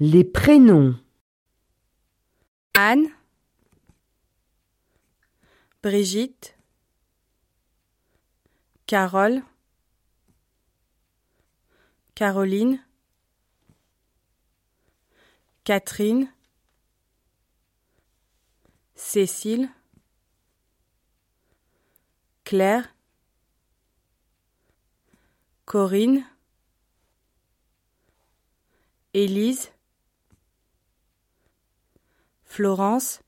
Les prénoms. Anne, Brigitte, Carole, Caroline, Catherine, Cécile, Claire, Corinne, Élise, Florence,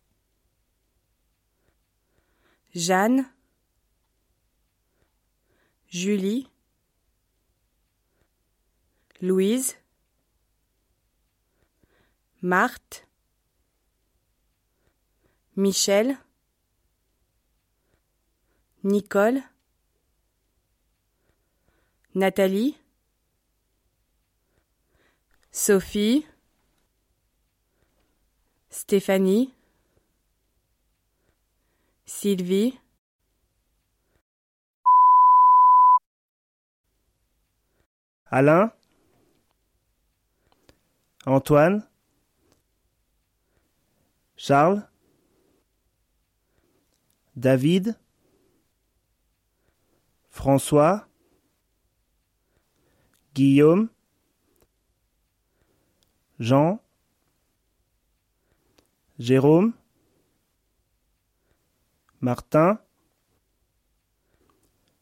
Jeanne, Julie, Louise, Marthe, Michel, Nicole, Nathalie, Sophie, Stéphanie, Sylvie, Alain, Antoine, Charles, David, François, Guillaume, Jean, Jérôme, Martin,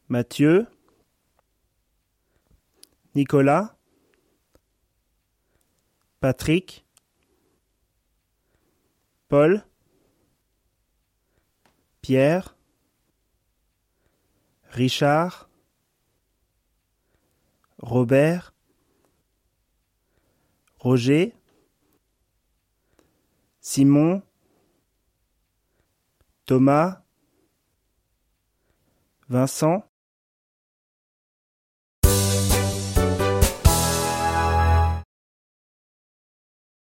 Mathieu, Nicolas, Patrick, Paul, Pierre, Richard, Robert, Roger, Simon, Thomas, Vincent,